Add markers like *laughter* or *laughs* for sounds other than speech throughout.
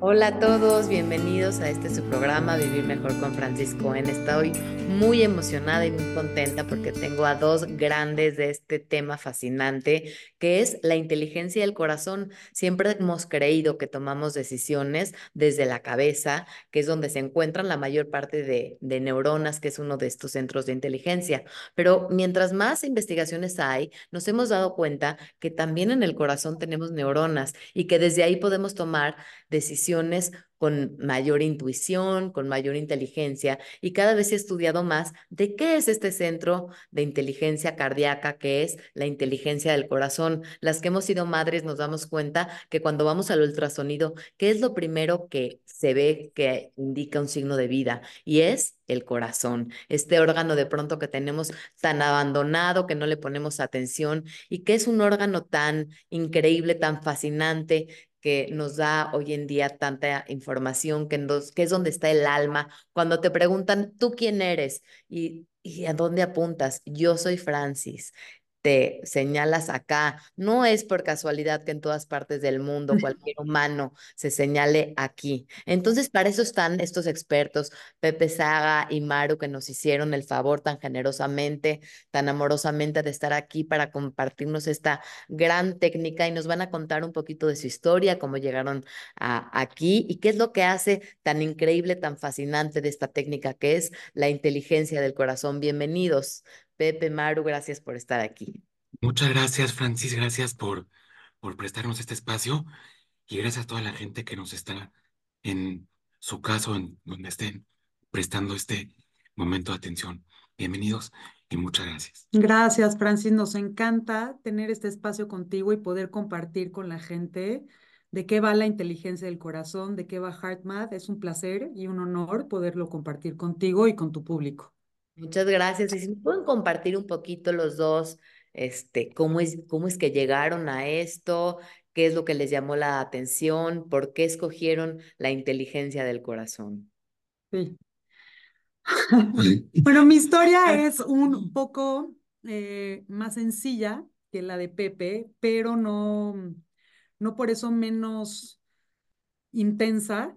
Hola a todos, bienvenidos a este su programa Vivir Mejor con Francisco En. Estoy muy emocionada y muy contenta porque tengo a dos grandes de este tema fascinante que es la inteligencia del corazón. Siempre hemos creído que tomamos decisiones desde la cabeza, que es donde se encuentran la mayor parte de neuronas, que es uno de estos centros de inteligencia. Pero mientras más investigaciones hay, nos hemos dado cuenta que también en el corazón tenemos neuronas y que desde ahí podemos tomar decisiones con mayor intuición, con mayor inteligencia y cada vez he estudiado más de qué es este centro de inteligencia cardíaca, que es la inteligencia del corazón. Las que hemos sido madres nos damos cuenta que cuando vamos al ultrasonido, ¿qué es lo primero que se ve que indica un signo de vida? Y es el corazón, este órgano de pronto que tenemos tan abandonado, que no le ponemos atención y que es un órgano tan increíble, tan fascinante, que nos da hoy en día tanta información, que, que es donde está el alma. Cuando te preguntan, ¿tú quién eres? ¿Y, y a dónde apuntas? Yo soy Francis te señalas acá. No es por casualidad que en todas partes del mundo cualquier humano se señale aquí. Entonces, para eso están estos expertos, Pepe Saga y Maru, que nos hicieron el favor tan generosamente, tan amorosamente de estar aquí para compartirnos esta gran técnica y nos van a contar un poquito de su historia, cómo llegaron a, aquí y qué es lo que hace tan increíble, tan fascinante de esta técnica que es la inteligencia del corazón. Bienvenidos. Pepe, Maru, gracias por estar aquí. Muchas gracias, Francis, gracias por, por prestarnos este espacio y gracias a toda la gente que nos está en su caso, en donde estén prestando este momento de atención. Bienvenidos y muchas gracias. Gracias, Francis. Nos encanta tener este espacio contigo y poder compartir con la gente de qué va la inteligencia del corazón, de qué va HeartMath. Es un placer y un honor poderlo compartir contigo y con tu público. Muchas gracias. Y si pueden compartir un poquito los dos, este, cómo es, cómo es que llegaron a esto, qué es lo que les llamó la atención, por qué escogieron la inteligencia del corazón. Sí. *laughs* bueno, mi historia es un poco eh, más sencilla que la de Pepe, pero no, no por eso menos intensa.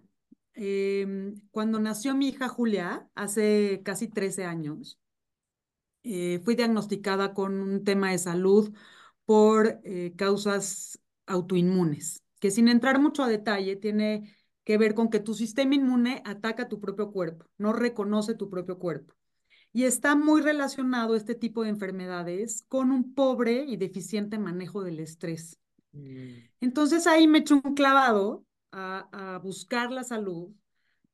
Em, cuando nació mi hija Julia, hace casi 13 años, eh, fui diagnosticada con un tema de salud por eh, causas autoinmunes, que sin entrar mucho a detalle tiene que ver con que tu sistema inmune ataca tu propio cuerpo, no reconoce tu propio cuerpo. Y está muy relacionado este tipo de enfermedades con un pobre y deficiente manejo del estrés. Mm. Entonces ahí me eché un clavado a, buscar la salud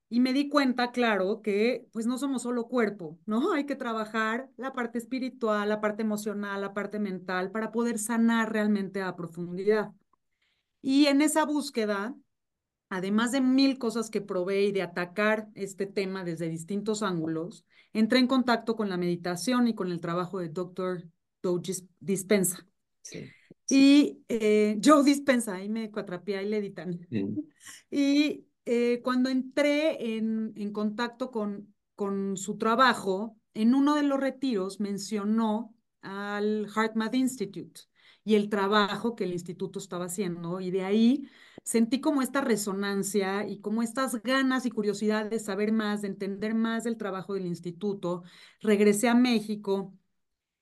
y me di cuenta, claro, que pues no somos solo cuerpo, ¿no? Hay que trabajar la parte espiritual, la parte emocional, la parte mental para poder sanar realmente a profundidad. Y en esa búsqueda, además de mil cosas que probé y de atacar este tema desde distintos ángulos, entré en contacto con la meditación y con el trabajo de Dr. Joe Dispensa. Sí. Y eh, Joe Dispensa, ahí me cuatrapié, ahí le editan. *laughs* Y eh, cuando entré en, en contacto con, con su trabajo, en uno de los retiros mencionó al HeartMath Institute y el trabajo que el instituto estaba haciendo. Y de ahí sentí como esta resonancia y como estas ganas y curiosidad de saber más, de entender más del trabajo del instituto. Regresé a México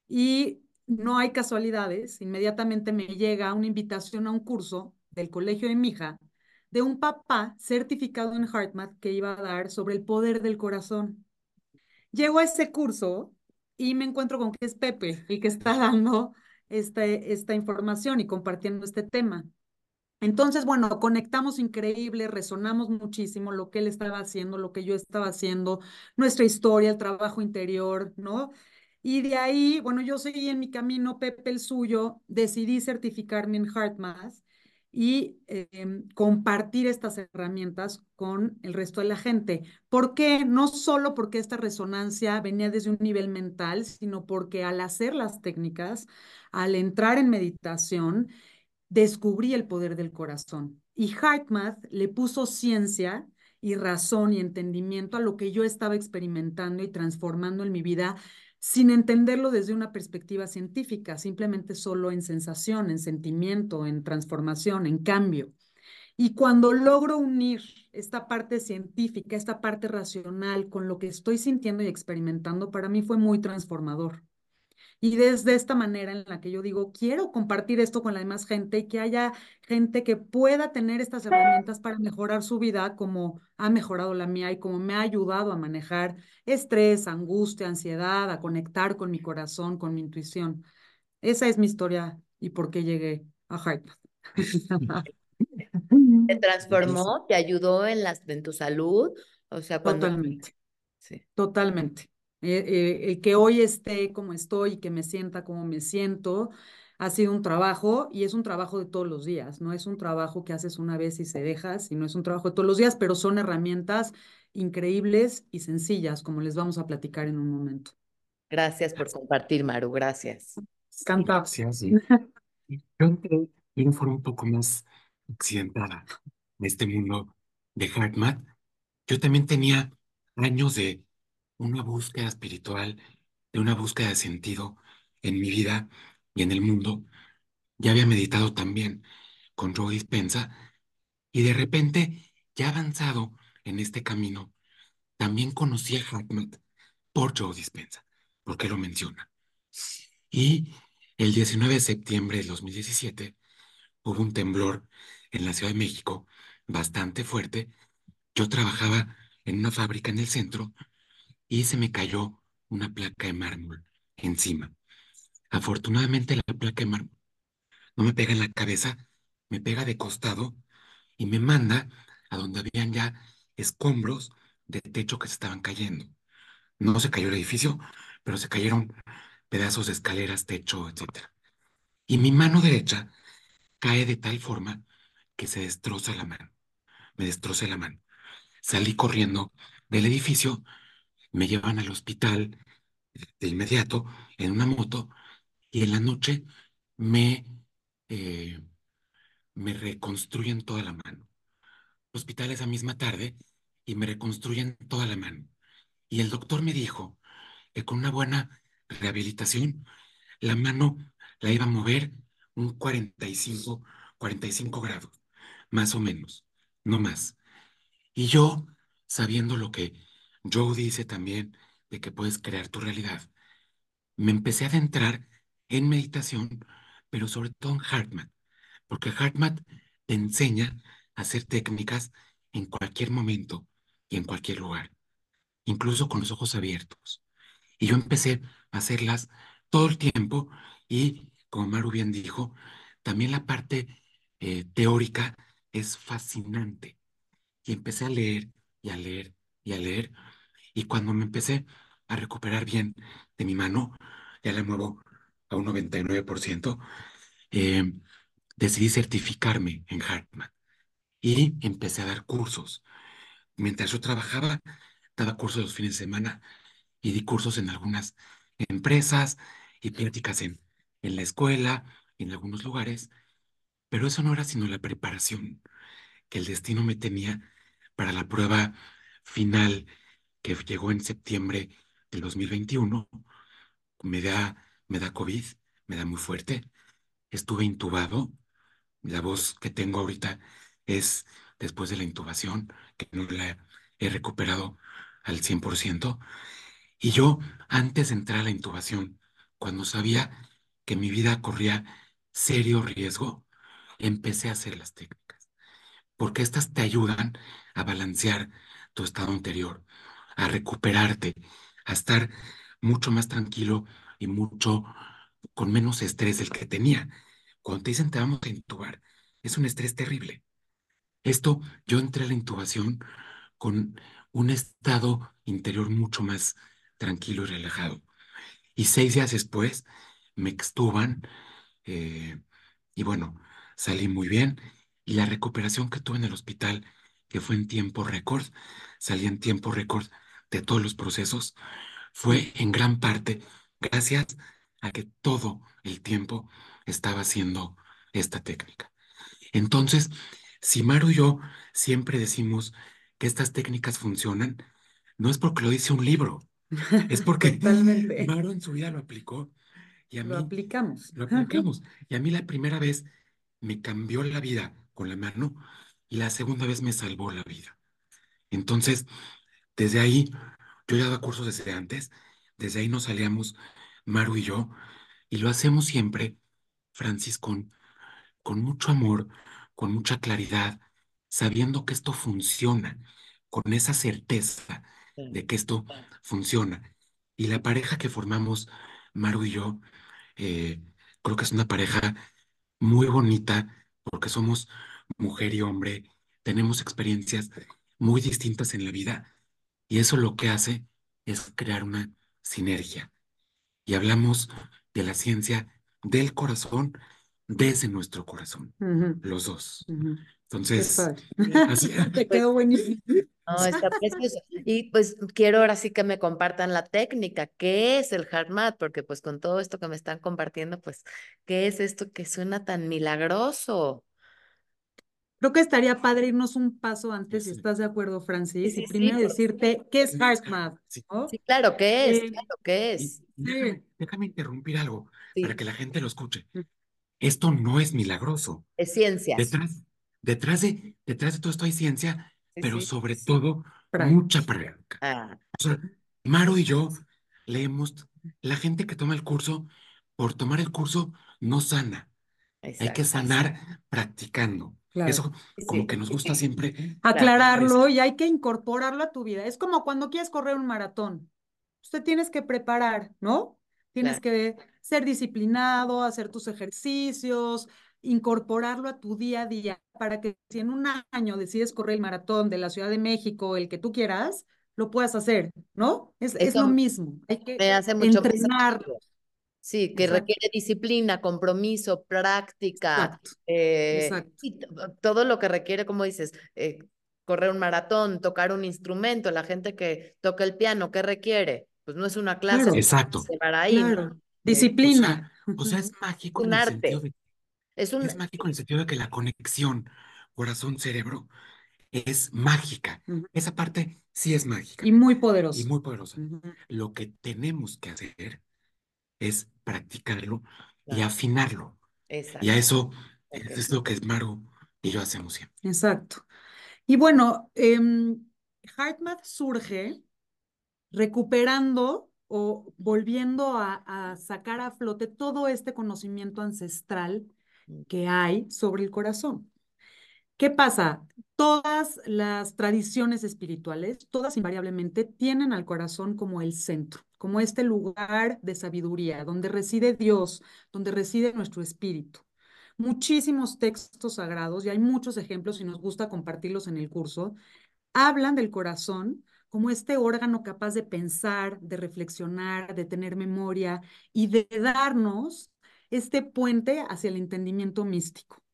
y no hay casualidades, inmediatamente me llega una invitación a un curso del colegio de mi hija de un papá certificado en HeartMath que iba a dar sobre el poder del corazón. Llego a ese curso y me encuentro con que es Pepe el que está dando este, esta información y compartiendo este tema. Entonces, bueno, conectamos increíble, resonamos muchísimo lo que él estaba haciendo, lo que yo estaba haciendo, nuestra historia, el trabajo interior, ¿no? Y de ahí, bueno, yo seguí en mi camino, Pepe el suyo, decidí certificarme en HeartMath y em, compartir estas herramientas con el resto de la gente. ¿Por qué? No solo porque esta resonancia venía desde un nivel mental, sino porque al hacer las técnicas, al entrar en meditación, descubrí el poder del corazón. Y HeartMath le puso ciencia y razón y entendimiento a lo que yo estaba experimentando y transformando en mi vida sin entenderlo desde una perspectiva científica, simplemente solo en sensación, en sentimiento, en transformación, en cambio. Y cuando logro unir esta parte científica, esta parte racional con lo que estoy sintiendo y experimentando, para mí fue muy transformador. Y desde esta manera en la que yo digo, quiero compartir esto con la demás gente y que haya gente que pueda tener estas herramientas para mejorar su vida como ha mejorado la mía y como me ha ayudado a manejar estrés, angustia, ansiedad, a conectar con mi corazón, con mi intuición. Esa es mi historia y por qué llegué a HeartMath. *laughs* *laughs* ¿Te transformó? ¿Te ayudó en, las, en tu salud? O sea, cuando... Totalmente. Sí. Totalmente. Eh, eh, el que hoy esté como estoy, que me sienta como me siento, ha sido un trabajo y es un trabajo de todos los días, no es un trabajo que haces una vez y se deja, sino es un trabajo de todos los días, pero son herramientas increíbles y sencillas, como les vamos a platicar en un momento. Gracias por compartir, Maru, gracias. Encantado. Gracias. sí. *laughs* Yo entré de una forma un poco más accidentada en este mundo de HeartMath. Yo también tenía años de una búsqueda espiritual, de una búsqueda de sentido en mi vida y en el mundo. Ya había meditado también con Joe Dispensa y de repente, ya avanzado en este camino, también conocí a HeartMath por Joe Dispensa, porque lo menciona. Y el 19 de septiembre del 2017 hubo un temblor en la Ciudad de México bastante fuerte. Yo trabajaba en una fábrica en el centro y se me cayó una placa de mármol encima. Afortunadamente la placa de mármol no me pega en la cabeza, me pega de costado y me manda a donde habían ya escombros de techo que se estaban cayendo. No se cayó el edificio, pero se cayeron pedazos de escaleras, techo, etc. Y mi mano derecha cae de tal forma que se destroza la mano. Me destroza la mano. Salí corriendo del edificio, me llevan al hospital de inmediato en una moto y en la noche me, eh, me reconstruyen toda la mano. Hospital esa misma tarde y me reconstruyen toda la mano. Y el doctor me dijo que con una buena rehabilitación, la mano la iba a mover un 45, 45 grados, más o menos, no más. Y yo, sabiendo lo que Joe dice también, de que puedes crear tu realidad, me empecé a adentrar en meditación, pero sobre todo en Hartman, porque Hartman te enseña a hacer técnicas en cualquier momento y en cualquier lugar, incluso con los ojos abiertos. Y yo empecé a hacerlas todo el tiempo y, como Maru bien dijo, también la parte eh, teórica es fascinante. Y empecé a leer y a leer y a leer. Y cuando me empecé a recuperar bien de mi mano, ya la muevo a un 99%, eh, decidí certificarme en Hartman y empecé a dar cursos. Mientras yo trabajaba, daba cursos los fines de semana y di cursos en algunas empresas y prácticas en, en la escuela, en algunos lugares, pero eso no era sino la preparación que el destino me tenía para la prueba final que llegó en septiembre del 2021. Me da, me da COVID, me da muy fuerte. Estuve intubado. La voz que tengo ahorita es después de la intubación, que no la he recuperado al 100%. Y yo, antes de entrar a la intubación, cuando sabía que mi vida corría serio riesgo, empecé a hacer las técnicas, porque estas te ayudan a balancear tu estado anterior, a recuperarte, a estar mucho más tranquilo y mucho con menos estrés del que tenía. Cuando te dicen te vamos a intubar, es un estrés terrible. Esto, yo entré a la intubación con un estado interior mucho más tranquilo y relajado. Y seis días después me extuban eh, y bueno, salí muy bien. Y la recuperación que tuve en el hospital, que fue en tiempo récord, salí en tiempo récord de todos los procesos, fue en gran parte gracias a que todo el tiempo estaba haciendo esta técnica. Entonces, si Maru y yo siempre decimos que estas técnicas funcionan, no es porque lo dice un libro, es *laughs* porque Totalmente. Maru en su vida lo aplicó y a Lo mí aplicamos. lo aplicamos. *laughs* Y a mí la primera vez me cambió la vida con la mano y la segunda vez me salvó la vida. Entonces, desde ahí, yo ya daba cursos desde antes, desde ahí nos salíamos Maru y yo, y lo hacemos siempre, Francis, con, con mucho amor, con mucha claridad, sabiendo que esto funciona, con esa certeza de que esto funciona. Y la pareja que formamos, Maru y yo, eh, creo que es una pareja muy bonita porque somos mujer y hombre, tenemos experiencias muy distintas en la vida y eso lo que hace es crear una sinergia. Y hablamos de la ciencia del corazón desde nuestro corazón, los dos. Entonces, así, *laughs* te quedó buenísimo. No, está precioso. Y pues quiero ahora sí que me compartan la técnica. ¿Qué es el hard math? Porque pues con todo esto que me están compartiendo, pues, ¿qué es esto que suena tan milagroso? Creo que estaría padre irnos un paso antes, si estás de acuerdo, Francis, y primero decirte qué es hard math. Sí, claro, ¿qué es? Eh, claro, ¿qué es? déjame, interrumpir algo para que la gente lo escuche. Mm. Esto no es milagroso. Es ciencia. Detrás, detrás, de, detrás de todo esto hay ciencia pero sobre todo mucha práctica. Ah. O sea, Maru y yo leemos, la gente que toma el curso, por tomar el curso, no sana. Hay que sanar practicando. Eso como que nos gusta siempre. *laughs* Aclararlo y hay que incorporarlo a tu vida. Es como cuando quieres correr un maratón. Usted tienes que preparar, ¿no? Tienes que ser disciplinado, hacer tus ejercicios, incorporarlo a tu día a día para que si en un año decides correr el maratón de la Ciudad de México, el que tú quieras, lo puedas hacer, ¿no? Es, es lo mismo. Hay que me hace mucho entrenarlo. Sí, que requiere disciplina, compromiso, práctica, eh, todo lo que requiere, como dices, eh, correr un maratón, tocar un instrumento, la gente que toca el piano, ¿qué requiere? Pues no es una clase. Exacto. Para ahí, Disciplina. O sea, es mágico un arte. Es, mágico en el sentido de que la conexión corazón-cerebro es mágica. Esa parte sí es mágica. Y muy poderosa. Y muy poderosa. Lo que tenemos que hacer es practicarlo y afinarlo. Y a eso es lo que Maru y yo hacemos siempre. Exacto. Y bueno, eh, HeartMath surge recuperando o volviendo a, sacar a flote todo este conocimiento ancestral que hay sobre el corazón. ¿Qué pasa? Todas las tradiciones espirituales, todas invariablemente, tienen al corazón como el centro, como este lugar de sabiduría, donde reside Dios, donde reside nuestro espíritu. Muchísimos textos sagrados, y hay muchos ejemplos y nos gusta compartirlos en el curso, hablan del corazón como este órgano capaz de pensar, de reflexionar, de tener memoria y de darnos este puente hacia el entendimiento místico.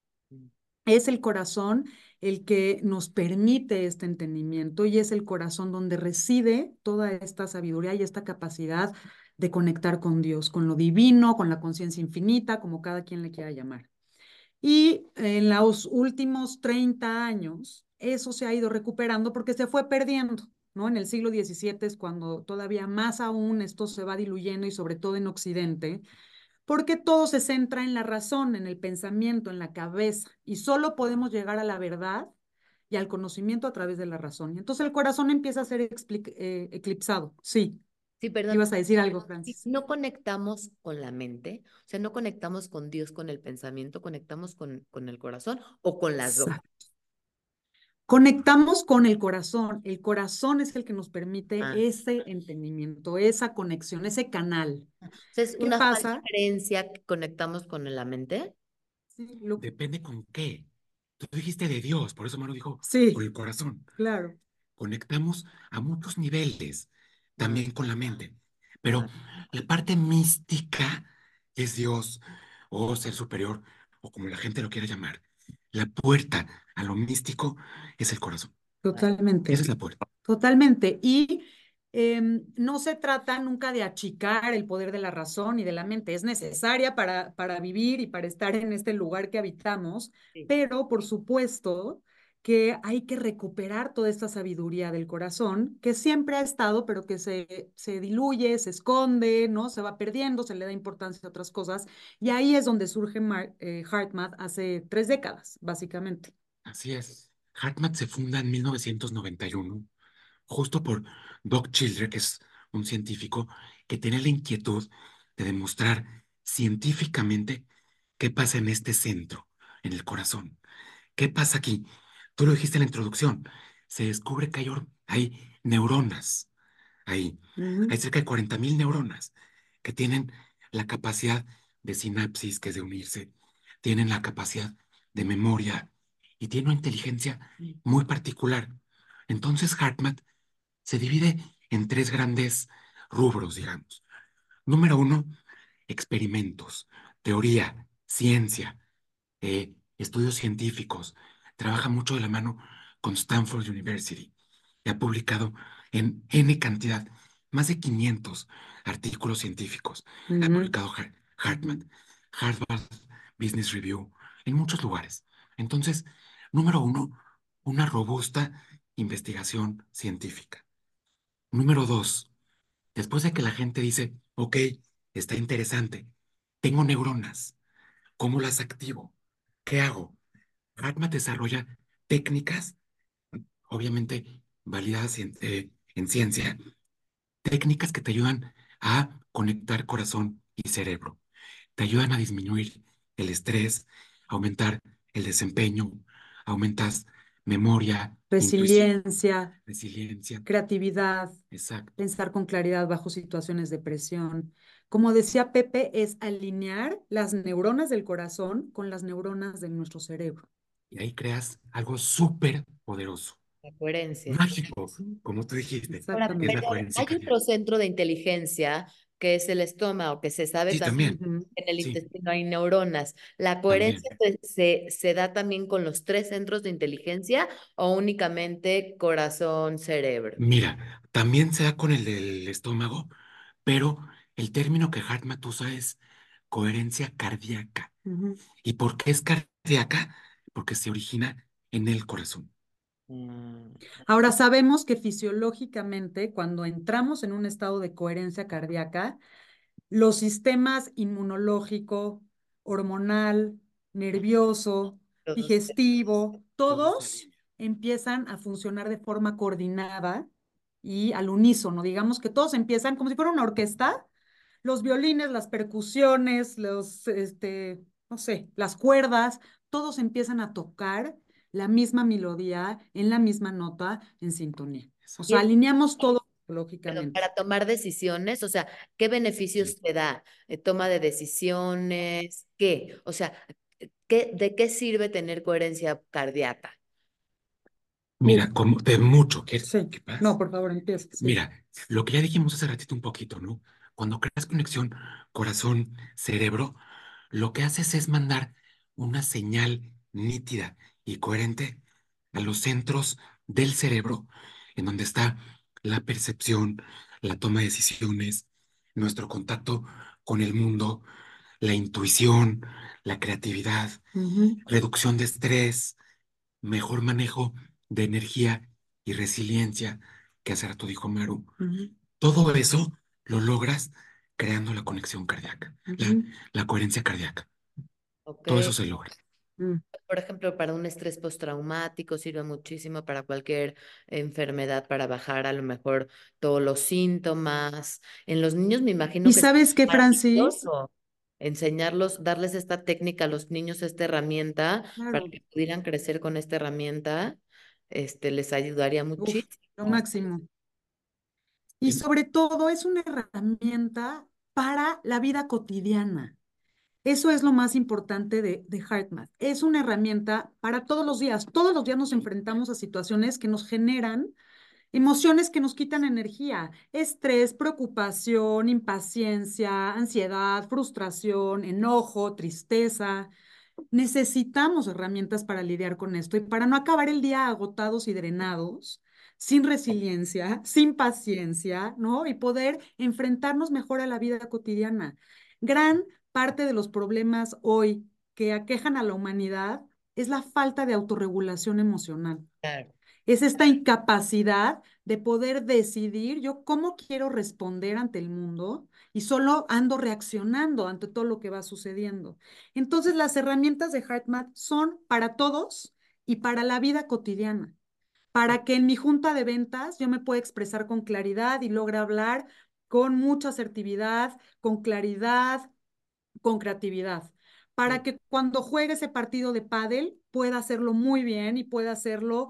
Es el corazón el que nos permite este entendimiento y es el corazón donde reside toda esta sabiduría y esta capacidad de conectar con Dios, con lo divino, con la conciencia infinita, como cada quien le quiera llamar. Y en los últimos 30 años, eso se ha ido recuperando porque se fue perdiendo. ¿no? En el siglo XVII es cuando todavía más aún esto se va diluyendo y sobre todo en Occidente, porque todo se centra en la razón, en el pensamiento, en la cabeza, y solo podemos llegar a la verdad y al conocimiento a través de la razón. Entonces el corazón empieza a ser eh, eclipsado, sí. Sí, perdón. Ibas a decir algo, Francis. No conectamos con la mente, o sea, no conectamos con Dios con el pensamiento, conectamos con, con el corazón o con las dos. Conectamos con el corazón. El corazón es el que nos permite ah. ese entendimiento, esa conexión, ese canal. ¿Es una pasa? diferencia que conectamos con la mente? Sí, Depende con qué. Tú dijiste de Dios, por eso Maro dijo sí, con el corazón. Claro. Conectamos a muchos niveles, también con la mente. Pero la parte mística es Dios o ser superior, o como la gente lo quiera llamar. La puerta a lo místico es el corazón. Totalmente. Esa es la puerta. Totalmente. Y em, no se trata nunca de achicar el poder de la razón y de la mente. Es necesaria para, para vivir y para estar en este lugar que habitamos, pero por supuesto que hay que recuperar toda esta sabiduría del corazón, que siempre ha estado, pero que se, se diluye, se esconde, ¿no? Se va perdiendo, se le da importancia a otras cosas. Y ahí es donde surge Mar eh, HeartMath hace tres décadas, básicamente. Así es. HeartMath se funda en 1991, justo por Doc Childre, que es un científico que tiene la inquietud de demostrar científicamente qué pasa en este centro, en el corazón. ¿Qué pasa aquí? Tú lo dijiste en la introducción. Se descubre que hay, hay neuronas ahí. Hay cerca de 40 mil neuronas que tienen la capacidad de sinapsis, que es de unirse, tienen la capacidad de memoria y tienen una inteligencia muy particular. Entonces, HeartMath se divide en tres grandes rubros, digamos. Número uno, experimentos, teoría, ciencia, eh, estudios científicos. Trabaja mucho de la mano con Stanford University y ha publicado en N cantidad, más de 500 artículos científicos. Ha publicado Hartman, Harvard Business Review, en muchos lugares. Entonces, número uno, una robusta investigación científica. Número dos, después de que la gente dice, ok, está interesante, tengo neuronas, ¿cómo las activo? ¿Qué hago? Hartman desarrolla técnicas, obviamente validadas eh, en ciencia, técnicas que te ayudan a conectar corazón y cerebro. Te ayudan a disminuir el estrés, aumentar el desempeño, aumentas memoria, resiliencia, resiliencia, creatividad, Exacto. pensar con claridad bajo situaciones de presión. Como decía Pepe, es alinear las neuronas del corazón con las neuronas de nuestro cerebro. Y ahí creas algo súper poderoso. La coherencia. Mágico, como tú dijiste. hay otro centro de inteligencia que es el estómago, que se sabe también, en el intestino hay neuronas. ¿La coherencia se, se, da también con los tres centros de inteligencia o únicamente corazón-cerebro? Mira, también se da con el del estómago, pero el término que Hartman usa es coherencia cardíaca. ¿Y por qué es cardíaca? Porque se origina en el corazón. Mm. Ahora sabemos que fisiológicamente, cuando entramos en un estado de coherencia cardíaca, los sistemas inmunológico, hormonal, nervioso, digestivo, todos empiezan a funcionar de forma coordinada y al unísono. Digamos que todos empiezan como si fuera una orquesta, los violines, las percusiones, los, este, no sé, las cuerdas, todos empiezan a tocar la misma melodía, en la misma nota, en sintonía. O sea, alineamos todo lógicamente. para tomar decisiones, o sea, ¿qué beneficios te da? Eh, toma de decisiones, ¿qué? O sea, ¿qué, ¿de qué sirve tener coherencia cardíaca? Mira, como de mucho. ¿Qué, sí. No, por favor, empieza. Mira, lo que ya dijimos hace ratito un poquito, ¿no? Cuando creas conexión corazón-cerebro, lo que haces es mandar una señal nítida y coherente a los centros del cerebro, en donde está la percepción, la toma de decisiones, nuestro contacto con el mundo, la intuición, la creatividad, reducción de estrés, mejor manejo de energía y resiliencia, que hace rato dijo Maru. Todo eso lo logras creando la conexión cardíaca, la, coherencia cardíaca. Todo eso se logra. Mm. Por ejemplo, para un estrés postraumático sirve muchísimo para cualquier enfermedad, para bajar a lo mejor todos los síntomas. En los niños me imagino ¿Y sabes qué, Francis? Enseñarlos, darles esta técnica a los niños, esta herramienta, para que pudieran crecer con esta herramienta, este, les ayudaría muchísimo. lo máximo. Y sobre todo es una herramienta para la vida cotidiana. Eso es lo más importante de, de HeartMath. Es una herramienta para todos los días. Todos los días nos enfrentamos a situaciones que nos generan emociones que nos quitan energía, estrés, preocupación, impaciencia, ansiedad, frustración, enojo, tristeza. Necesitamos herramientas para lidiar con esto y para no acabar el día agotados y drenados, sin resiliencia, sin paciencia, ¿no? Y poder enfrentarnos mejor a la vida cotidiana. Gran parte de los problemas hoy que aquejan a la humanidad es la falta de autorregulación emocional. Es esta incapacidad de poder decidir yo cómo quiero responder ante el mundo y solo ando reaccionando ante todo lo que va sucediendo. Entonces, las herramientas de HeartMath son para todos y para la vida cotidiana, para que en mi junta de ventas yo me pueda expresar con claridad y logre hablar con mucha asertividad, con claridad, con creatividad, para que cuando juegue ese partido de pádel pueda hacerlo muy bien y pueda hacerlo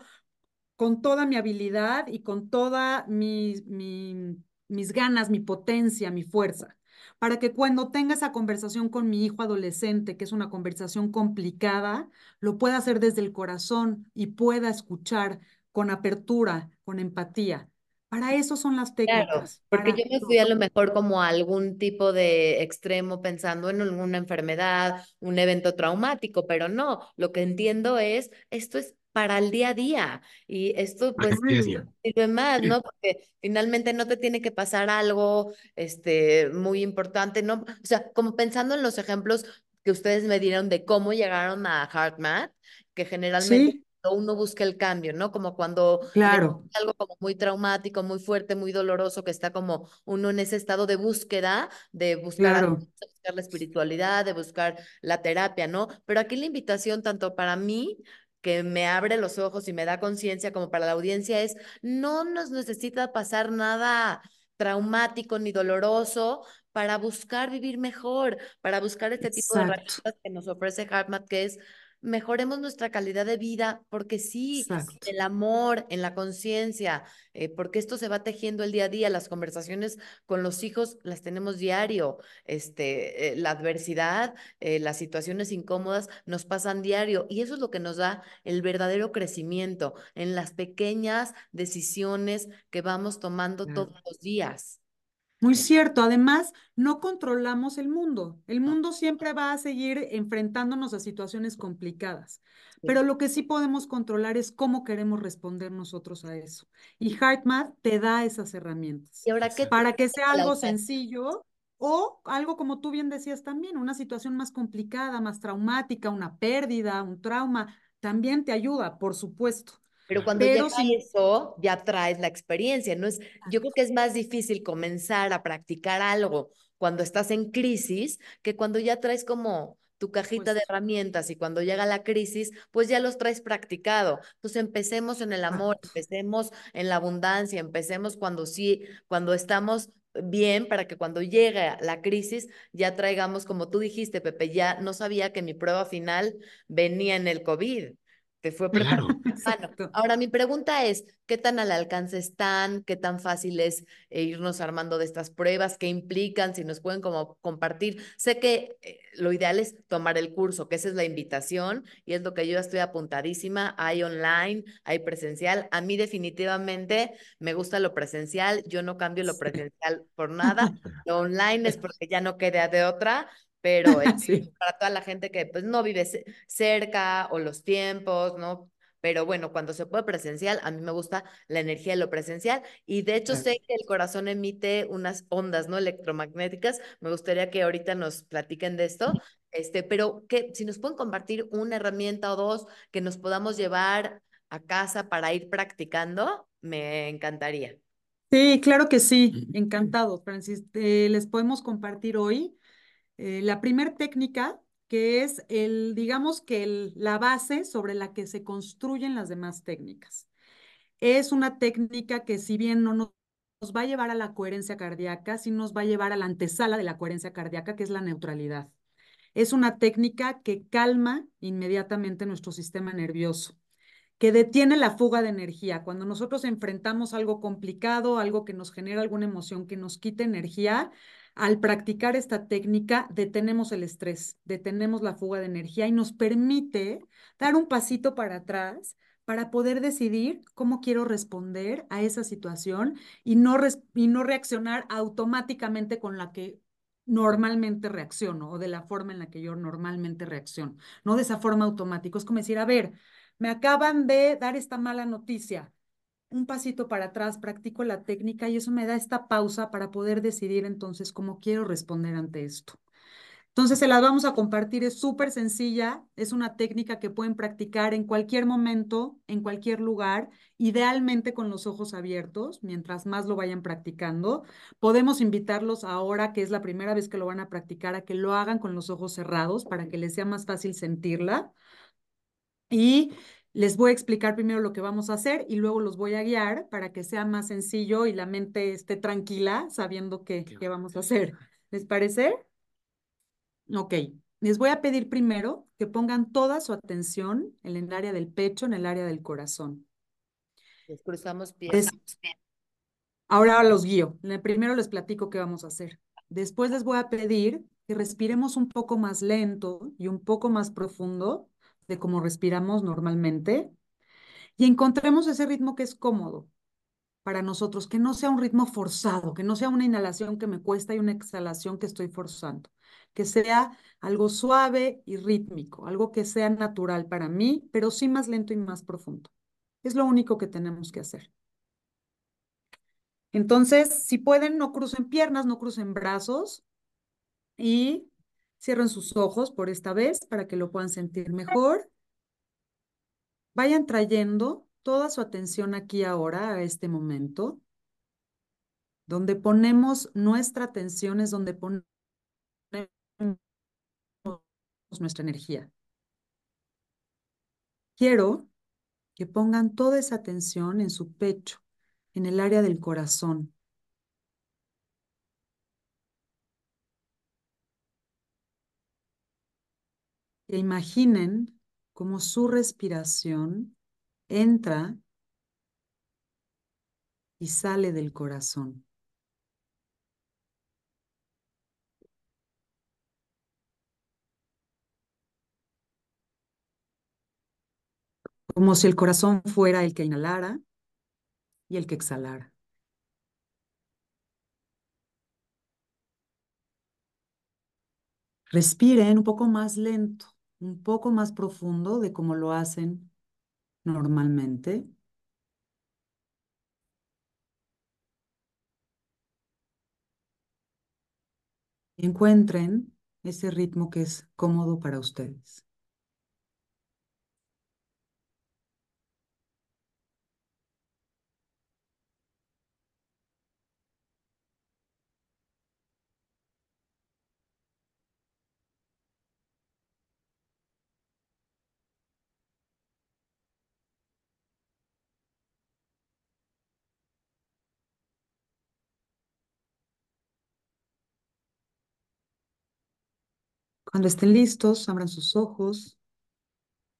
con toda mi habilidad y con toda mi, mi, mis ganas, mi potencia, mi fuerza, para que cuando tenga esa conversación con mi hijo adolescente, que es una conversación complicada, lo pueda hacer desde el corazón y pueda escuchar con apertura, con empatía. Para eso son las técnicas. Claro, porque yo me fui a lo mejor como a algún tipo de extremo pensando en alguna enfermedad, un evento traumático, pero no, lo que entiendo es, esto es para el día a día y esto pues sirve más, ¿no? Porque finalmente no te tiene que pasar algo este, muy importante, ¿no? O sea, como pensando en los ejemplos que ustedes me dieron de cómo llegaron a HeartMath, que generalmente... ¿Sí? Uno busca el cambio, ¿no? Como cuando claro. algo como muy traumático, muy fuerte, muy doloroso, que está como uno en ese estado de búsqueda, de buscar, claro. de buscar la espiritualidad, de buscar la terapia, ¿no? Pero aquí la invitación tanto para mí que me abre los ojos y me da conciencia como para la audiencia es, no nos necesita pasar nada traumático ni doloroso para buscar vivir mejor, para buscar este tipo de herramientas que nos ofrece HeartMath, que es mejoremos nuestra calidad de vida, porque sí, Exacto. el amor, en la conciencia, eh, porque esto se va tejiendo el día a día, las conversaciones con los hijos las tenemos diario, este, eh, la adversidad, eh, las situaciones incómodas nos pasan diario y eso es lo que nos da el verdadero crecimiento en las pequeñas decisiones que vamos tomando Claro. todos los días. Muy cierto. Además, no controlamos el mundo. El mundo siempre va a seguir enfrentándonos a situaciones complicadas. Pero lo que sí podemos controlar es cómo queremos responder nosotros a eso. Y HeartMath te da esas herramientas. ¿Y ahora qué Para que sea algo sencillo o algo como tú bien decías también, una situación más complicada, más traumática, una pérdida, un trauma, también te ayuda, por supuesto. Pero cuando Pero llega sí- eso, ya traes la experiencia, ¿no? Es, yo creo que es más difícil comenzar a practicar algo cuando estás en crisis que cuando ya traes como tu cajita de Supuesto. herramientas y cuando llega la crisis, pues ya los traes practicado. Entonces empecemos en el amor, empecemos en la abundancia, empecemos cuando sí, cuando estamos bien para que cuando llegue la crisis ya traigamos, como tú dijiste, Pepe, ya no sabía que mi prueba final venía en el COVID. Te fue *laughs* preparado. Claro. Ahora, mi pregunta es, ¿qué tan al alcance están? ¿Qué tan fácil es eh, irnos armando de estas pruebas? ¿Qué implican? Si nos pueden como compartir. Sé que eh, lo ideal es tomar el curso, que esa es la invitación y es lo que yo estoy apuntadísima. Hay online, hay presencial. A mí definitivamente me gusta lo presencial. Yo no cambio lo presencial por *laughs* nada. Lo online es porque ya no queda de otra, pero *laughs* Sí. para toda la gente que pues no vive ce- cerca o los tiempos, ¿no? Pero bueno, cuando se puede presencial, a mí me gusta la energía de lo presencial y de hecho sé que el corazón emite unas ondas, ¿no? Electromagnéticas. Me gustaría que ahorita nos platiquen de esto, este, pero que si nos pueden compartir una herramienta o dos que nos podamos llevar a casa para ir practicando, me encantaría. Sí, claro que sí, encantado, Francis. Eh, les podemos compartir hoy eh, la primer técnica, que es el, digamos que la base sobre la que se construyen las demás técnicas. Es una técnica que si bien no nos nos va a llevar a la coherencia cardíaca, sí nos va a llevar a la antesala de la coherencia cardíaca, que es la neutralidad. Es una técnica que calma inmediatamente nuestro sistema nervioso que detiene la fuga de energía. Cuando nosotros enfrentamos algo complicado, algo que nos genera alguna emoción, que nos quita energía, al practicar esta técnica detenemos el estrés, detenemos la fuga de energía y nos permite dar un pasito para atrás para poder decidir cómo quiero responder a esa situación y no, y no reaccionar automáticamente con la que normalmente reacciono o de la forma en la que yo normalmente reacciono, no de esa forma automática. Es como decir, a ver, me acaban de dar esta mala noticia. Un pasito para atrás, practico la técnica y eso me da esta pausa para poder decidir entonces cómo quiero responder ante esto. Entonces se las vamos a compartir, es súper sencilla, es una técnica que pueden practicar en cualquier momento, en cualquier lugar, idealmente con los ojos abiertos, mientras más lo vayan practicando. Podemos invitarlos ahora, que es la primera vez que lo van a practicar, a que lo hagan con los ojos cerrados para que les sea más fácil sentirla. Y les voy a explicar primero lo que vamos a hacer y luego los voy a guiar para que sea más sencillo y la mente esté tranquila sabiendo qué, qué vamos a hacer. ¿Les parece? Ok, les voy a pedir primero que pongan toda su atención en el área del pecho, en el área del corazón. Les cruzamos pies. Ahora los guío. Primero les platico qué vamos a hacer. Después les voy a pedir que respiremos un poco más lento y un poco más profundo de cómo respiramos normalmente y encontremos ese ritmo que es cómodo para nosotros, que no sea un ritmo forzado, que no sea una inhalación que me cuesta y una exhalación que estoy forzando, que sea algo suave y rítmico, algo que sea natural para mí, pero sí más lento y más profundo. Es lo único que tenemos que hacer. Entonces, si pueden, no crucen piernas, no crucen brazos y cierren sus ojos por esta vez para que lo puedan sentir mejor. Vayan trayendo toda su atención aquí ahora, a este momento. Donde ponemos nuestra atención es donde ponemos nuestra energía. Quiero que pongan toda esa atención en su pecho, en el área del corazón. E imaginen cómo su respiración entra y sale del corazón. Como si el corazón fuera el que inhalara y el que exhalara. Respiren un poco más lento, un poco más profundo de como lo hacen normalmente. Encuentren ese ritmo que es cómodo para ustedes. Cuando estén listos, abran sus ojos,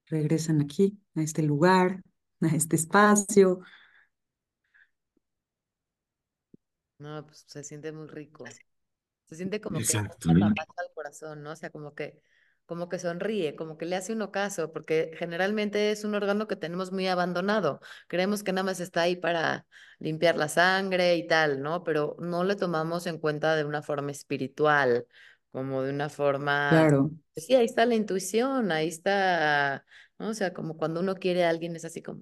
regresen aquí, a este lugar, a este espacio. No, pues se siente muy rico. Se siente como que la paz al corazón, ¿no? O sea, como que, como que sonríe, como que le hace uno caso, porque generalmente es un órgano que tenemos muy abandonado. Creemos que nada más está ahí para limpiar la sangre y tal, ¿no? Pero no le tomamos en cuenta de una forma espiritual, como de una forma... Claro. Sí, ahí está la intuición, ahí está, ¿no? O sea, como cuando uno quiere a alguien es así como,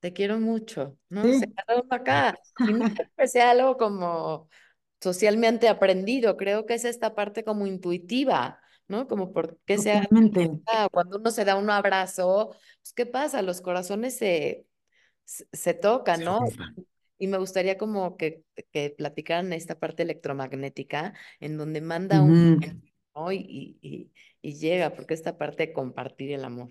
te quiero mucho, ¿no? Sí. Se quedó acá. Y no que sea algo como socialmente aprendido, creo que es esta parte como intuitiva, ¿no? Como porque sea cuando uno se da un abrazo, pues ¿qué pasa? Los corazones se, se, se tocan, ¿no? juntan. Y me gustaría como que, que platicaran esta parte electromagnética en donde manda un. Y, y, llega, porque esta parte de compartir el amor.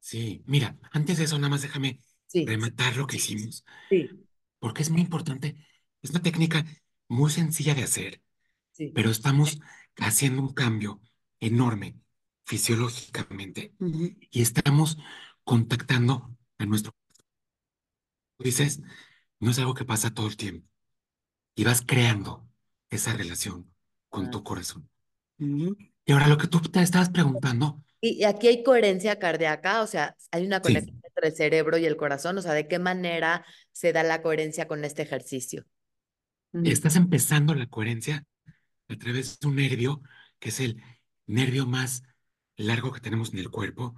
Sí, mira, antes de eso, nada más déjame Sí, rematar lo que hicimos, sí, porque es muy importante. Es una técnica muy sencilla de hacer, sí. pero estamos haciendo un cambio enorme fisiológicamente y estamos contactando a nuestro. Tú dices, no es algo que pasa todo el tiempo y vas creando esa relación con Ah. tu corazón. Y ahora lo que tú te estabas preguntando, Y aquí hay coherencia cardíaca, o sea, hay una Sí. conexión entre el cerebro y el corazón, o sea, ¿de qué manera se da la coherencia con este ejercicio? Estás empezando la coherencia a través de un nervio que es el nervio más largo que tenemos en el cuerpo,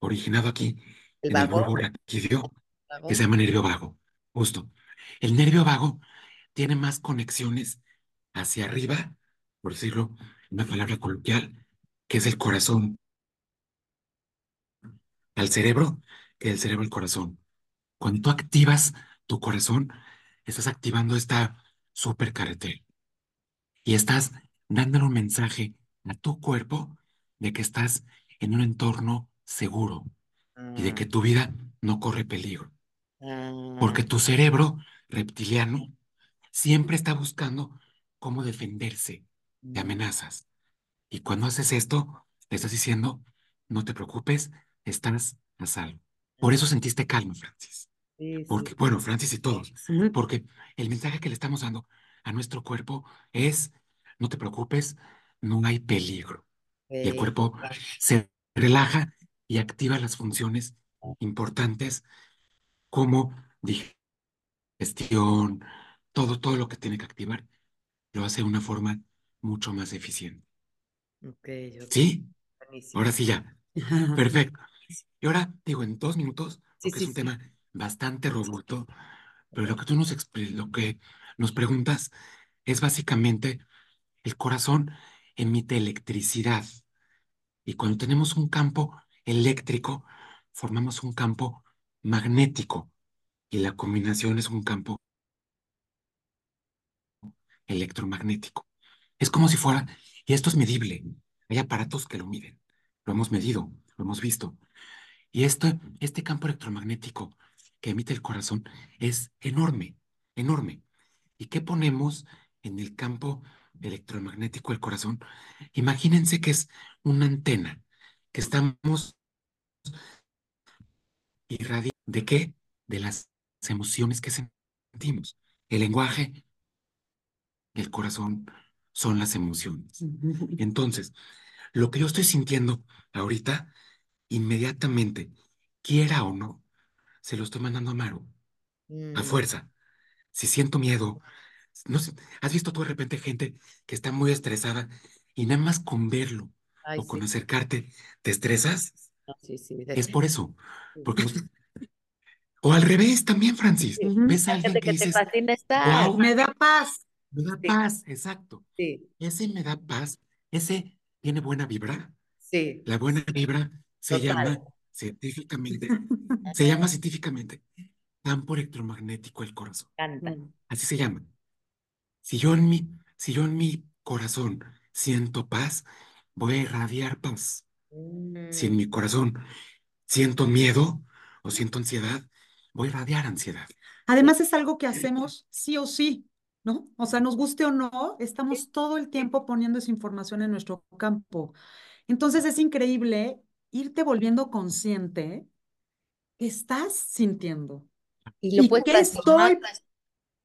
originado aquí ¿El en el. Que se llama nervio vago. Justo. El nervio vago tiene más conexiones hacia arriba, por decirlo en una palabra coloquial, que es el corazón al cerebro, que el cerebro al corazón. Cuando tú activas tu corazón, estás activando esta supercarretera y estás dándole un mensaje a tu cuerpo de que estás en un entorno seguro, y de que Ah, tu vida no corre peligro. Porque tu cerebro reptiliano siempre está buscando cómo defenderse de mm, amenazas. Y cuando haces esto, le estás diciendo, no te preocupes, estás a salvo. Por eso sentiste calma, Francis. sí, sí, Porque, bueno, Francis y todos, porque el mensaje que le estamos dando a nuestro cuerpo es, no te preocupes, no hay peligro. Y el cuerpo se relaja y activa las funciones importantes como digestión, todo, todo lo que tiene que activar, lo hace de una forma mucho más eficiente. ok, ok, ¿Sí? buenísimo. Ahora sí ya. *laughs* Perfecto. Y ahora digo en dos minutos, Sí, porque es un sí. tema bastante robusto, pero lo que tú nos lo que nos preguntas es básicamente el corazón emite electricidad y cuando tenemos un campo eléctrico, formamos un campo magnético y la combinación es un campo electromagnético. Es como si fuera, y esto es medible, hay aparatos que lo miden, lo hemos medido, lo hemos visto. Y este, este campo electromagnético que emite el corazón es enorme, enorme. ¿Y qué ponemos en el campo electromagnético del corazón? Imagínense que es una antena que estamos irradiando. ¿De qué? De las emociones que sentimos. El lenguaje del corazón son las emociones. Entonces, lo que yo estoy sintiendo ahorita, inmediatamente, quiera o no, se lo estoy mandando a Maru, a Mm, fuerza. Si siento miedo, no sé, ¿has visto tú de repente gente que está muy estresada y nada más con verlo Ay, o con acercarte te estresas? no, sí, sí. Es por eso, porque *laughs* o al revés también, Francis, Sí. Ves a alguien gente que que te dices, fascina estar. wow, Me da paz. me da Sí, paz, exacto. sí, Ese me da paz, ese tiene buena vibra. sí, La buena vibra se total. llama científicamente, se llama científicamente campo electromagnético del corazón. Canta. Así se llama. Si yo en mi, si yo en mi corazón siento paz, voy a irradiar paz. Si en Mm, mi corazón siento miedo o siento ansiedad, voy a irradiar ansiedad. Además es algo que hacemos sí o sí, ¿no? O sea, nos guste o no, estamos todo el tiempo poniendo esa información en nuestro campo. Entonces es increíble irte volviendo consciente que estás sintiendo Y lo y puedes qué estoy,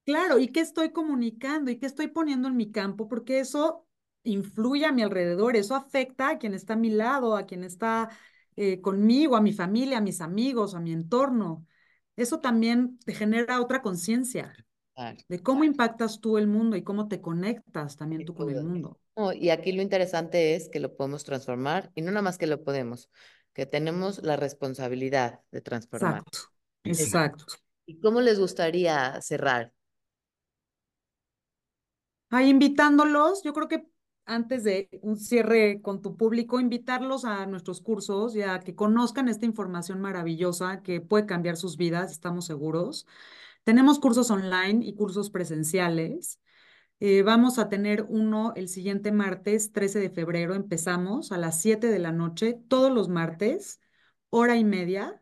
claro, y qué estoy comunicando y qué estoy poniendo en mi campo, porque eso influye a mi alrededor, eso afecta a quien está a mi lado, a quien está eh, conmigo, a mi familia, a mis amigos, a mi entorno. Eso también te genera otra conciencia de cómo impactas tú el mundo y cómo te conectas también tú con el mundo. No, y aquí lo interesante es que lo podemos transformar y no nada más que lo podemos, que tenemos la responsabilidad de transformar. Exacto, Exacto. exacto. ¿Y cómo les gustaría cerrar? Ahí invitándolos, yo creo que antes de un cierre con tu público, invitarlos a nuestros cursos y a que conozcan esta información maravillosa que puede cambiar sus vidas, estamos seguros. Tenemos cursos online y cursos presenciales. Eh, vamos a tener uno el siguiente martes, 13 de febrero. Empezamos a las 7 de la noche, todos los martes, hora y media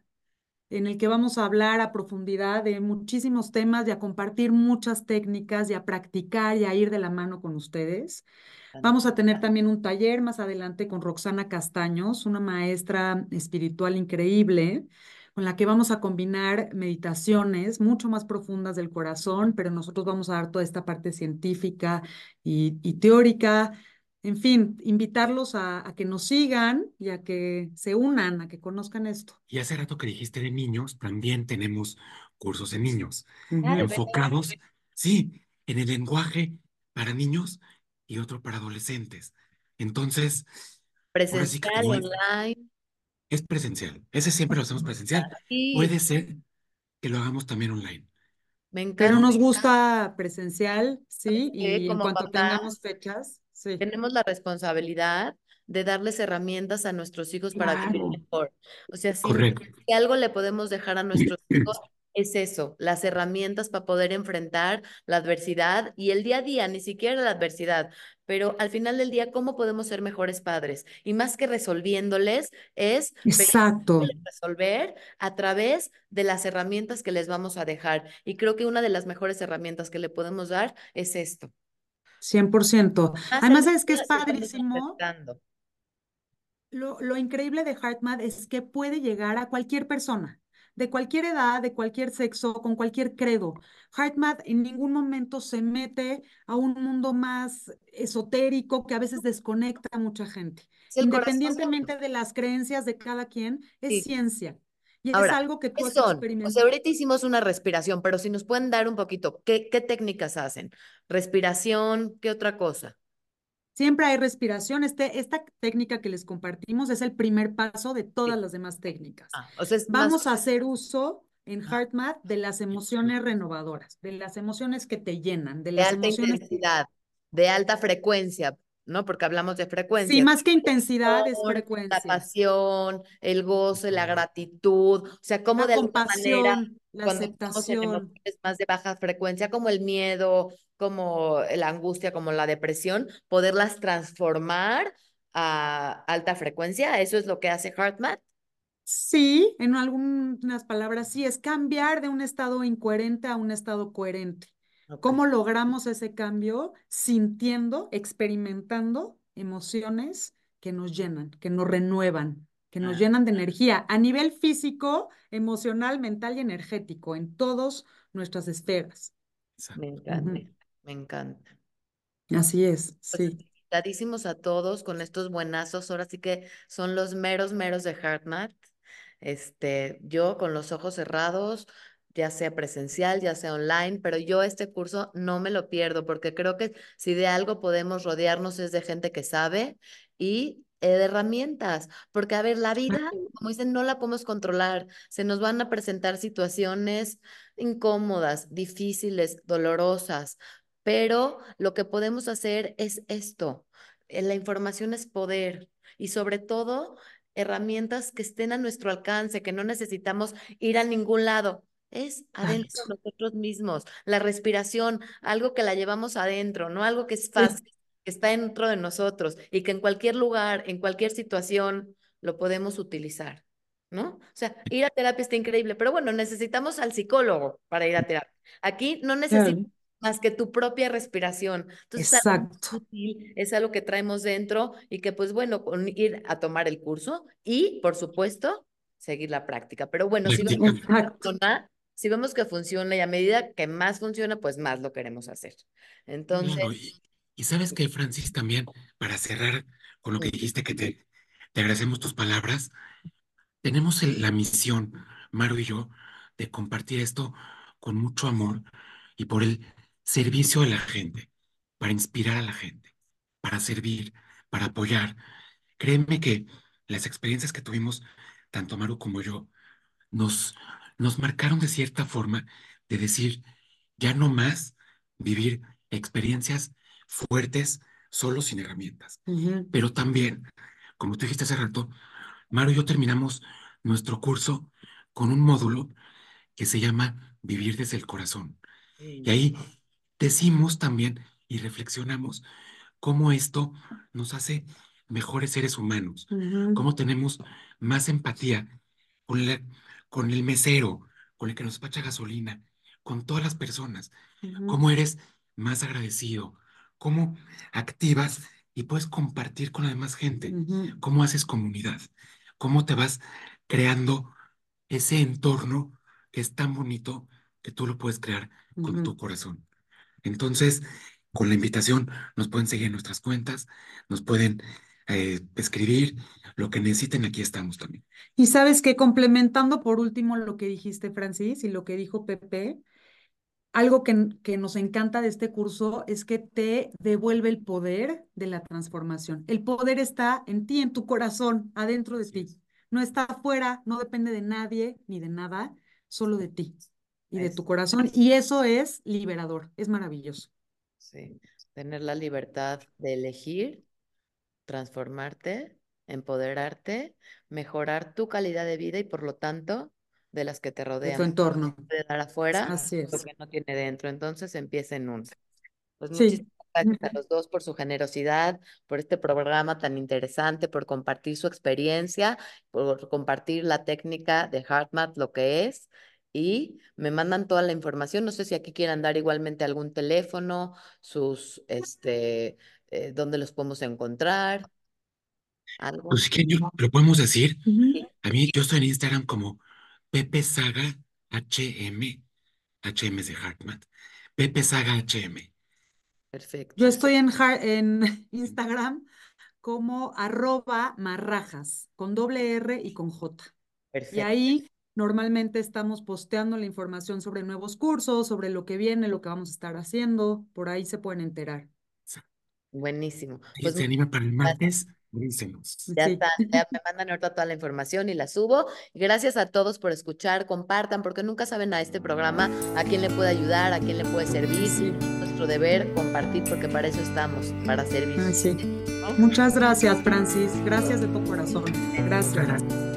en el que vamos a hablar a profundidad de muchísimos temas y a compartir muchas técnicas y a practicar y a ir de la mano con ustedes. Vamos a tener también un taller más adelante con Roxana Castaños, una maestra espiritual increíble, con la que vamos a combinar meditaciones mucho más profundas del corazón, pero nosotros vamos a dar toda esta parte científica y, y teórica. En fin, invitarlos a, a que nos sigan y a que se unan, a que conozcan esto. Y hace rato que dijiste de niños, también tenemos cursos de niños enfocados, sí, en el lenguaje para niños y otro para adolescentes. Entonces, ahora sí que Presencial, online. es presencial, ese siempre lo hacemos presencial. Sí, Puede ser que lo hagamos también online. Me Pero encanta. nos gusta presencial, sí, que y en cuanto papás tengamos fechas, sí. tenemos la responsabilidad de darles herramientas a nuestros hijos para vivir Claro. mejor. O sea, si, si algo le podemos dejar a nuestros *clears throat* hijos es eso, las herramientas para poder enfrentar la adversidad y el día a día, ni siquiera la adversidad, pero al final del día, ¿cómo podemos ser mejores padres? Y más que resolviéndoles, es Exacto. resolver a través de las herramientas que les vamos a dejar. Y creo que una de las mejores herramientas que le podemos dar es esto. 100%. Además, es que es padrísimo. Lo, lo increíble de HeartMath es que puede llegar a cualquier persona de cualquier edad, de cualquier sexo, con cualquier credo. HeartMath en ningún momento se mete a un mundo más esotérico que a veces desconecta a mucha gente. Independientemente de las creencias de cada quien, es ciencia. Y es algo que tú has experimentado. O sea, ahorita hicimos una respiración, pero si nos pueden dar un poquito, ¿qué, qué técnicas hacen? Respiración, ¿qué otra cosa? Siempre hay respiración. Este, esta técnica que les compartimos es el primer paso de todas las demás técnicas. Ah, Vamos a hacer uso en HeartMath de las emociones renovadoras, de las emociones que te llenan, de, las alta emociones intensidad, de alta frecuencia, ¿no? Porque hablamos de frecuencia. Sí, más que intensidad es frecuencia. La pasión, el gozo, la gratitud, o sea, como de alguna manera la cuando aceptación. es más de baja frecuencia, como el miedo, como la angustia, como la depresión, poderlas transformar a alta frecuencia, eso es lo que hace HeartMath. Sí, en algunas palabras sí, es cambiar de un estado incoherente a un estado coherente. ¿Cómo logramos ese cambio? Sintiendo, experimentando emociones que nos llenan, que nos renuevan, que nos ah. llenan de energía a nivel físico, emocional, mental y energético, en todas nuestras esferas. Me encanta, me encanta. Así es, pues, sí. Invitadísimos a todos con estos buenazos, ahora sí que son los meros, meros de HeartMath. Este, yo con los ojos cerrados, ya sea presencial, ya sea online, pero yo este curso no me lo pierdo porque creo que si de algo podemos rodearnos es de gente que sabe y eh, de herramientas, porque a ver, la vida, como dicen, no la podemos controlar, se nos van a presentar situaciones incómodas, difíciles, dolorosas, pero lo que podemos hacer es esto, eh, la información es poder y sobre todo herramientas que estén a nuestro alcance, que no necesitamos ir a ningún lado es adentro de nosotros mismos. La respiración, algo que la llevamos adentro, no algo que es fácil, que está dentro de nosotros y que en cualquier lugar, en cualquier situación, lo podemos utilizar, ¿no? O sea, ir a terapia está increíble, pero bueno, necesitamos al psicólogo para ir a terapia. Aquí no necesitamos más que tu propia respiración. Entonces, Exacto. Es algo, que traemos dentro y que, pues bueno, con ir a tomar el curso y, por supuesto, seguir la práctica. Pero bueno, si no si vemos que funciona y a medida que más funciona, pues más lo queremos hacer. Entonces. y, sabes que, Francis, también, para cerrar con lo que dijiste, que te, te agradecemos tus palabras, tenemos la misión, Maru y yo, de compartir esto con mucho amor y por el servicio a la gente, para inspirar a la gente, para servir, para apoyar. Créeme que las experiencias que tuvimos, tanto Maru como yo, nos, nos marcaron de cierta forma de decir, ya no más vivir experiencias fuertes solo sin herramientas. Pero también, como tú dijiste hace rato, Mario y yo terminamos nuestro curso con un módulo que se llama Vivir desde el corazón. Y ahí decimos también y reflexionamos cómo esto nos hace mejores seres humanos, cómo tenemos más empatía con la, con el mesero, con el que nos despacha gasolina, con todas las personas, cómo eres más agradecido, cómo activas y puedes compartir con la demás gente, cómo haces comunidad, cómo te vas creando ese entorno que es tan bonito que tú lo puedes crear con tu corazón. Entonces, con la invitación, nos pueden seguir en nuestras cuentas, nos pueden eh, escribir, lo que necesiten, aquí estamos también. Y sabes que complementando por último lo que dijiste, Francis, y lo que dijo Pepe, algo que, que, nos encanta de este curso es que te devuelve el poder de la transformación. El poder está en ti, en tu corazón, adentro de ti. No está afuera, no depende de nadie ni de nada, solo de ti y de tu corazón. Y eso es liberador, es maravilloso. Sí, tener la libertad de elegir transformarte, empoderarte, mejorar tu calidad de vida y por lo tanto de las que te de rodean. tu entorno. Puede dar afuera Así lo que no tiene dentro. Entonces empieza en uno. Pues Sí. muchísimas gracias a los dos por su generosidad, por este programa tan interesante, por compartir su experiencia, por compartir la técnica de HeartMath, lo que es. Y me mandan toda la información. No sé si aquí quieran dar igualmente algún teléfono, sus, este, eh, dónde los podemos encontrar, algo. Pues si quieren, yo lo podemos decir. A mí, yo estoy en Instagram como Pepe Saga HM. HM es de Hartman. Pepe Saga HM. Perfecto. Yo estoy en, en *laughs* Instagram como arroba marrajas, con doble R y con J. Y Perfecto. ahí normalmente estamos posteando la información sobre nuevos cursos, sobre lo que viene, lo que vamos a estar haciendo. Por ahí se pueden enterar. Buenísimo. Si Pues se anima para el martes, avísenos. Ya Sí. está, ya me mandan ahorita toda la información y la subo. Y Gracias a todos por escuchar, compartan, porque nunca saben a este programa a quién le puede ayudar, a quién le puede servir. Sí. Nuestro deber compartir, porque para eso estamos, para servir. Ah, sí. ¿no? Muchas gracias, Francis. Gracias de todo corazón. Gracias.